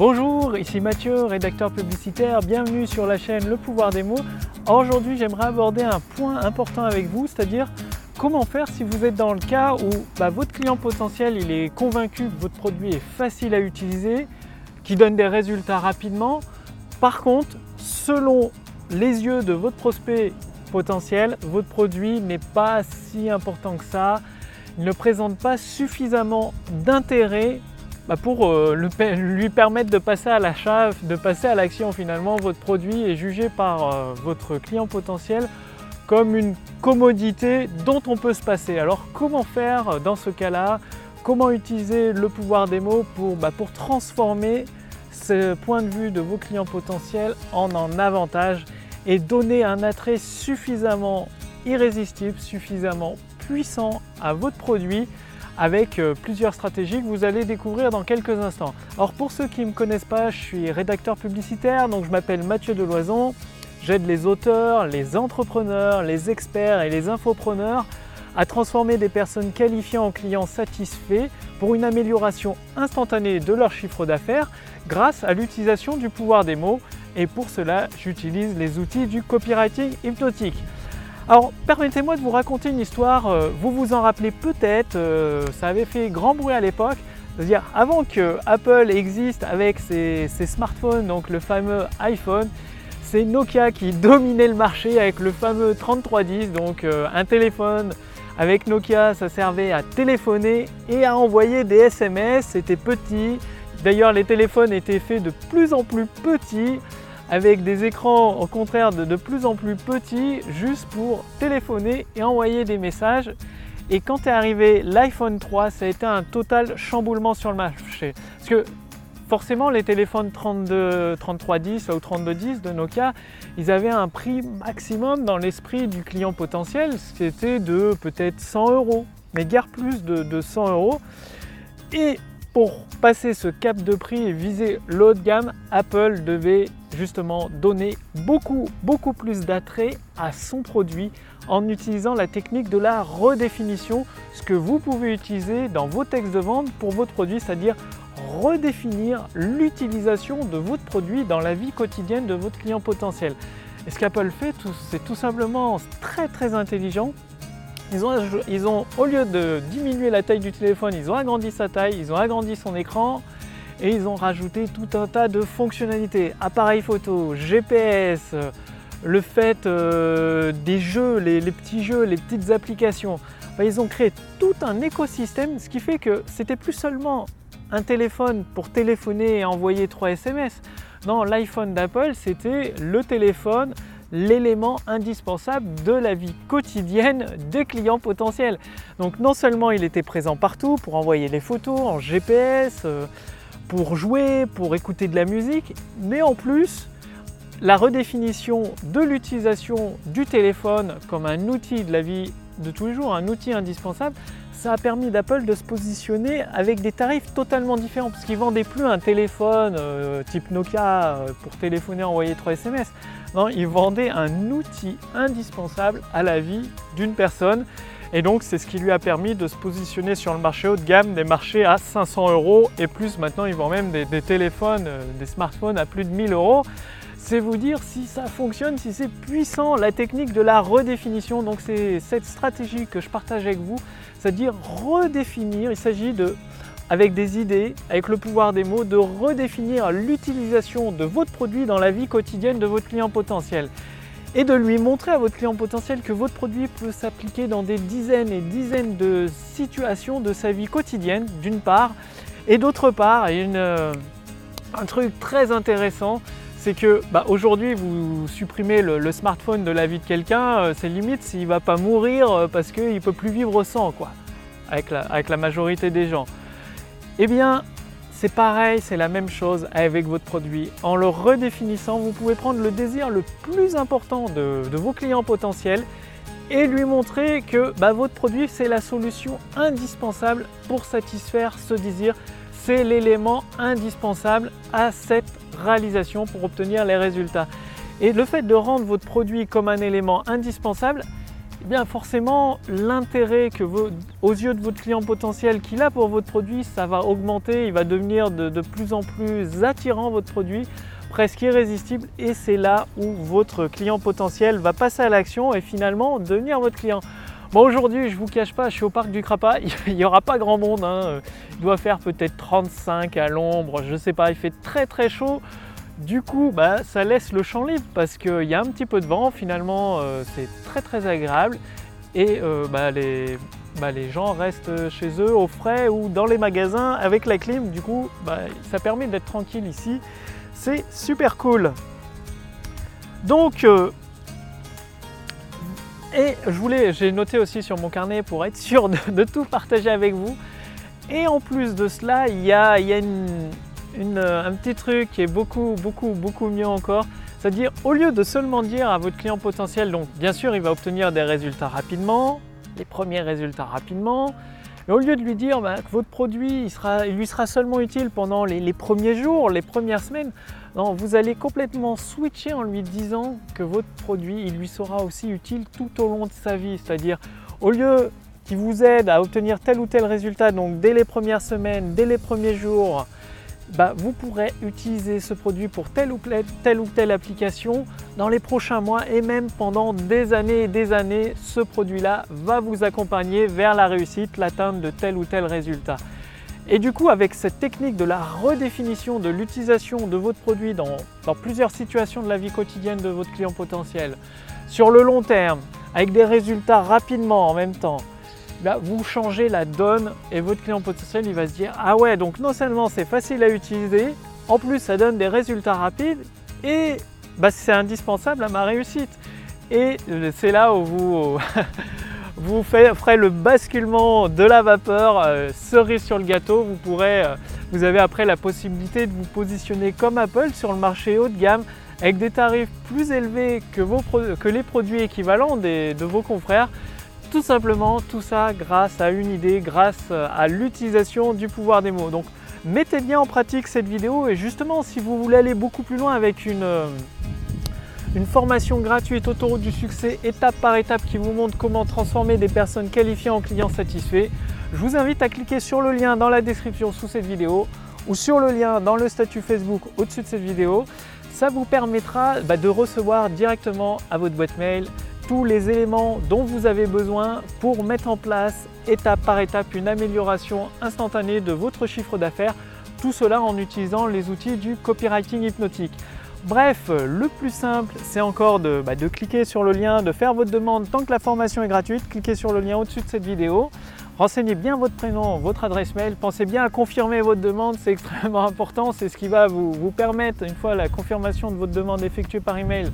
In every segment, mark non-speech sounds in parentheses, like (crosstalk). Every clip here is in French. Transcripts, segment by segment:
Bonjour, ici Mathieu, rédacteur publicitaire. Bienvenue sur la chaîne Le pouvoir des mots. Aujourd'hui, j'aimerais aborder un point important avec vous, c'est-à-dire comment faire si vous êtes dans le cas où bah, votre client potentiel est convaincu que votre produit est facile à utiliser, qui donne des résultats rapidement. Par contre, selon les yeux de votre prospect potentiel, votre produit n'est pas si important que ça. Il ne présente pas suffisamment d'intérêt bah, pour euh, lui permettre de passer à l'achat, de passer à l'action finalement. Votre produit est jugé par euh, votre client potentiel comme une commodité dont on peut se passer. Alors comment faire dans ce cas-là? Comment utiliser le pouvoir des mots bah, pour transformer ce point de vue de vos clients potentiels en un avantage et donner un attrait suffisamment irrésistible, suffisamment puissant à votre produit avec euh, plusieurs stratégies que vous allez découvrir dans quelques instants. Alors pour ceux qui ne me connaissent pas, je suis rédacteur publicitaire, donc je m'appelle Mathieu Deloison. J'aide les auteurs, les entrepreneurs, les experts et les infopreneurs à transformer des personnes qualifiées en clients satisfaits pour une amélioration instantanée de leur chiffre d'affaires grâce à l'utilisation du pouvoir des mots et pour cela j'utilise les outils du copywriting hypnotique. Alors permettez-moi de vous raconter une histoire, euh, vous vous en rappelez peut-être, euh, ça avait fait grand bruit à l'époque, c'est-à-dire avant que Apple existe avec ses, smartphones, donc le fameux iPhone, c'est Nokia qui (laughs) dominait le marché avec le fameux 3310, donc euh, un téléphone avec Nokia, ça servait à téléphoner et à envoyer des SMS, c'était petit. D'ailleurs, les téléphones étaient faits de plus en plus petits avec des écrans au contraire de, plus en plus petits juste pour téléphoner et envoyer des messages. Et quand est arrivé l'iPhone 3, ça a été un total chamboulement sur le marché. Parce que forcément, les téléphones 32, 3310 ou 3210 de Nokia, ils avaient un prix maximum dans l'esprit du client potentiel. C'était de peut-être 100 euros, mais guère plus de, de 100 euros. Et pour passer ce cap de prix et viser l'haut de gamme, Apple devait justement donner beaucoup, beaucoup plus d'attrait à son produit en utilisant la technique de la redéfinition, ce que vous pouvez utiliser dans vos textes de vente pour votre produit, c'est-à-dire redéfinir l'utilisation de votre produit dans la vie quotidienne de votre client potentiel. Et ce qu'Apple fait, c'est tout simplement très très intelligent. Ils ont, ils ont, au lieu de diminuer la taille du téléphone, ils ont agrandi sa taille, ils ont agrandi son écran, et ils ont rajouté tout un tas de fonctionnalités, appareil photo, GPS, le fait euh, des jeux, les, petits jeux, les petites applications. ils ont créé tout un écosystème, ce qui fait que c'était plus seulement un téléphone pour téléphoner et envoyer 3 SMS. Non, l'iPhone d'Apple, c'était le téléphone, l'élément indispensable de la vie quotidienne des clients potentiels. Donc non seulement il était présent partout pour envoyer les photos en GPS, euh, pour jouer, pour écouter de la musique, mais en plus, la redéfinition de l'utilisation du téléphone comme un outil de la vie de tous les jours, un outil indispensable, ça a permis d'Apple de se positionner avec des tarifs totalement différents, parce qu'ils ne vendaient plus un téléphone euh, type Nokia euh, pour téléphoner, envoyer 3 SMS. Non, ils vendaient un outil indispensable à la vie d'une personne. Et donc c'est ce qui lui a permis de se positionner sur le marché haut de gamme, des marchés à 500 euros et plus. Maintenant ils vendent même des, téléphones, euh, des smartphones à plus de 1000 euros. C'est vous dire si ça fonctionne, si c'est puissant, la technique de la redéfinition. Donc c'est cette stratégie que je partage avec vous, c'est-à-dire redéfinir. Il s'agit de avec des idées, avec le pouvoir des mots, de redéfinir l'utilisation de votre produit dans la vie quotidienne de votre client potentiel et de lui montrer à votre client potentiel que votre produit peut s'appliquer dans des dizaines et dizaines de situations de sa vie quotidienne, d'une part, et d'autre part, euh, un truc très intéressant, c'est que bah, aujourd'hui vous supprimez le, smartphone de la vie de quelqu'un, euh, c'est limite s'il va pas mourir euh, parce qu'il ne peut plus vivre sans, quoi, avec la, avec la majorité des gens. Eh bien, c'est pareil, c'est la même chose avec votre produit. En le redéfinissant, vous pouvez prendre le désir le plus important de, vos clients potentiels et lui montrer que bah, votre produit, c'est la solution indispensable pour satisfaire ce désir. C'est l'élément indispensable à cette réalisation pour obtenir les résultats. Et le fait de rendre votre produit comme un élément indispensable, eh bien forcément l'intérêt que aux yeux de votre client potentiel qu'il a pour votre produit, ça va augmenter, il va devenir de, plus en plus attirant votre produit, presque irrésistible et c'est là où votre client potentiel va passer à l'action et finalement devenir votre client. Bon aujourd'hui je vous cache pas, je suis au parc du Crapa, (laughs) il n'y aura pas grand monde, hein. Doit faire peut-être 35 à l'ombre, je sais pas, il fait très très chaud. Du coup, bah, ça laisse le champ libre parce qu'il y a un petit peu de vent, finalement euh, c'est très très agréable et euh, bah, les, bah, les, gens restent chez eux au frais ou dans les magasins avec la clim, du coup bah, ça permet d'être tranquille ici, c'est super cool. Donc, euh, et je voulais, j'ai noté aussi sur mon carnet pour être sûr de, tout partager avec vous. Et en plus de cela, il y a, euh, un petit truc qui est beaucoup, beaucoup, beaucoup mieux encore. C'est-à-dire, au lieu de seulement dire à votre client potentiel, donc bien sûr, il va obtenir des résultats rapidement, les premiers résultats rapidement, mais au lieu de lui dire bah, que votre produit il lui sera seulement utile pendant les, les, premiers jours, les premières semaines, non, vous allez complètement switcher en lui disant que votre produit il lui sera aussi utile tout au long de sa vie. C'est-à-dire, au lieu qu'il vous aide à obtenir tel ou tel résultat, donc dès les premières semaines, dès les premiers jours, bah, vous pourrez utiliser ce produit pour telle ou, telle ou telle application dans les prochains mois et même pendant des années et des années, ce produit-là va vous accompagner vers la réussite, l'atteinte de tel ou tel résultat. Et du coup, avec cette technique de la redéfinition de l'utilisation de votre produit dans, plusieurs situations de la vie quotidienne de votre client potentiel, sur le long terme, avec des résultats rapidement en même temps, vous changez la donne et votre client potentiel il va se dire ah ouais donc non seulement c'est facile à utiliser, en plus ça donne des résultats rapides et bah, c'est indispensable à ma réussite. Et euh, c'est là où vous, (laughs) vous ferez le basculement de la vapeur, euh, cerise sur le gâteau, vous pourrez, euh, vous avez après la possibilité de vous positionner comme Apple sur le marché haut de gamme avec des tarifs plus élevés que, vos, que les produits équivalents de vos confrères tout simplement tout ça grâce à une idée, grâce à l'utilisation du pouvoir des mots. Donc mettez bien en pratique cette vidéo et justement si vous voulez aller beaucoup plus loin avec une, euh, une formation gratuite autoroute du succès étape par étape qui vous montre comment transformer des personnes qualifiées en clients satisfaits, je vous invite à cliquer sur le lien dans la description sous cette vidéo ou sur le lien dans le statut Facebook au-dessus de cette vidéo. Ça vous permettra bah, de recevoir directement à votre boîte mail tous les éléments dont vous avez besoin pour mettre en place étape par étape une amélioration instantanée de votre chiffre d'affaires. Tout cela en utilisant les outils du copywriting hypnotique. Bref, le plus simple, c'est encore de, bah, de, cliquer sur le lien, de faire votre demande tant que la formation est gratuite. Cliquez sur le lien au-dessus de cette vidéo. Renseignez bien votre prénom, votre adresse mail, pensez bien à confirmer votre demande, c'est extrêmement (laughs) important, c'est ce qui va vous, vous, permettre, une fois la confirmation de votre demande effectuée par email,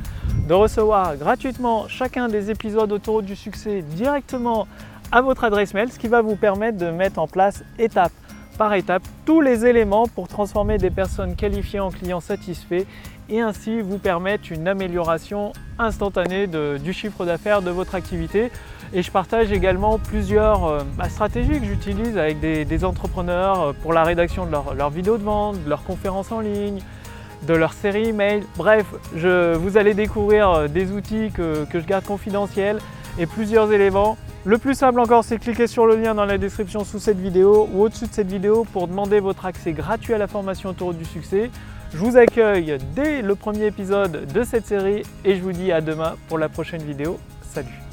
de recevoir gratuitement chacun des épisodes autour du succès directement à votre adresse mail, ce qui va vous permettre de mettre en place étape par étape tous les éléments pour transformer des personnes qualifiées en clients satisfaits et ainsi vous permettre une amélioration instantanée du chiffre d'affaires de votre activité. Et je partage également plusieurs euh, bah, stratégies que j'utilise avec des, entrepreneurs euh, pour la rédaction de leurs vidéos de vente, de leurs conférences en ligne, de leur série email. Bref, vous allez découvrir euh, des outils que, que, je garde confidentiels et plusieurs éléments. Le plus simple encore, c'est cliquer sur le lien dans la description sous cette vidéo ou au-dessus de cette vidéo pour demander votre accès gratuit à la formation autour du succès. Je vous accueille dès le premier épisode de cette série et je vous dis à demain pour la prochaine vidéo. Salut